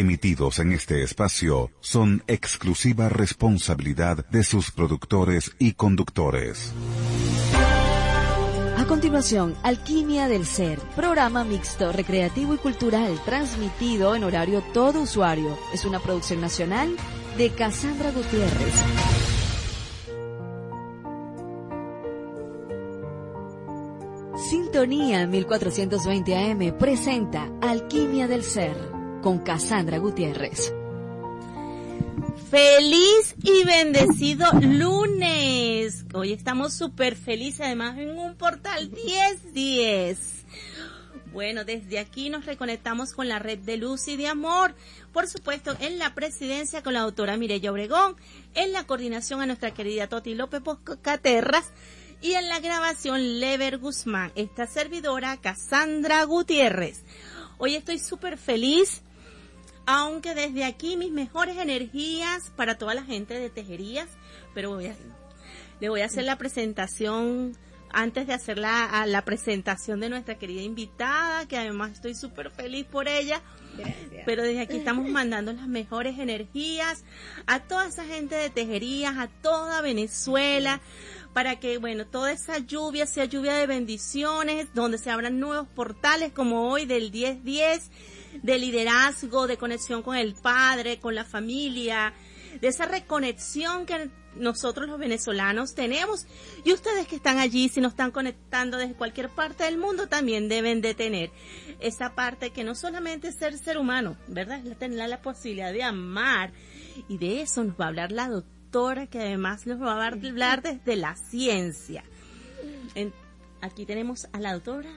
Emitidos en este espacio son exclusiva responsabilidad de sus productores y conductores. A continuación, Alquimia del Ser, programa mixto, recreativo y cultural, transmitido en horario todo usuario. Es una producción nacional de Cassandra Gutiérrez. Sintonía 1420 AM presenta Alquimia del Ser con Cassandra Gutiérrez. Feliz y bendecido lunes. Hoy estamos súper felices, además en un portal 1010. Bueno, desde aquí nos reconectamos con la red de luz y de amor. Por supuesto, en la presidencia con la doctora Mireya Obregón, en la coordinación a nuestra querida Toti López Caterras y en la grabación Lever Guzmán, esta servidora Cassandra Gutiérrez. Hoy estoy súper feliz aunque desde aquí mis mejores energías para toda la gente de Tejerías, pero voy a, le voy a hacer la presentación antes de hacer la, la presentación de nuestra querida invitada, que además estoy súper feliz por ella. Pero desde aquí estamos mandando las mejores energías a toda esa gente de Tejerías, a toda Venezuela, para que, bueno, toda esa lluvia sea lluvia de bendiciones, donde se abran nuevos portales como hoy del 1010 de liderazgo, de conexión con el padre, con la familia, de esa reconexión que nosotros los venezolanos tenemos y ustedes que están allí, si nos están conectando desde cualquier parte del mundo, también deben de tener esa parte que no solamente es ser ser humano, ¿verdad? Es tener la posibilidad de amar y de eso nos va a hablar la doctora que además nos va a hablar desde la ciencia. En- aquí tenemos a la doctora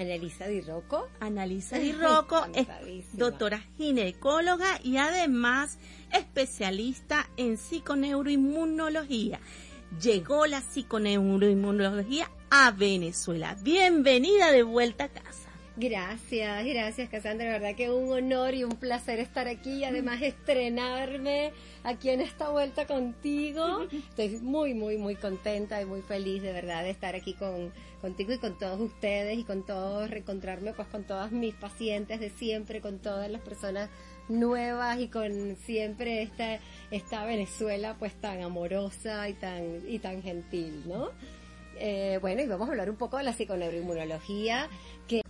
Analisa Di Rocco. Analisa Di Rocco es doctora ginecóloga y además especialista en psiconeuroinmunología. Llegó la psiconeuroinmunología a Venezuela. Bienvenida de vuelta a casa. Gracias, gracias Cassandra, de verdad que un honor y un placer estar aquí y además estrenarme aquí en esta vuelta contigo. Estoy muy, muy, muy contenta y muy feliz de verdad de estar aquí con, contigo y con todos ustedes y con todos, reencontrarme pues con todas mis pacientes de siempre, con todas las personas nuevas y con siempre esta, esta Venezuela pues tan amorosa y tan, y tan gentil, ¿no? Eh, bueno, y vamos a hablar un poco de la psiconeuroinmunología,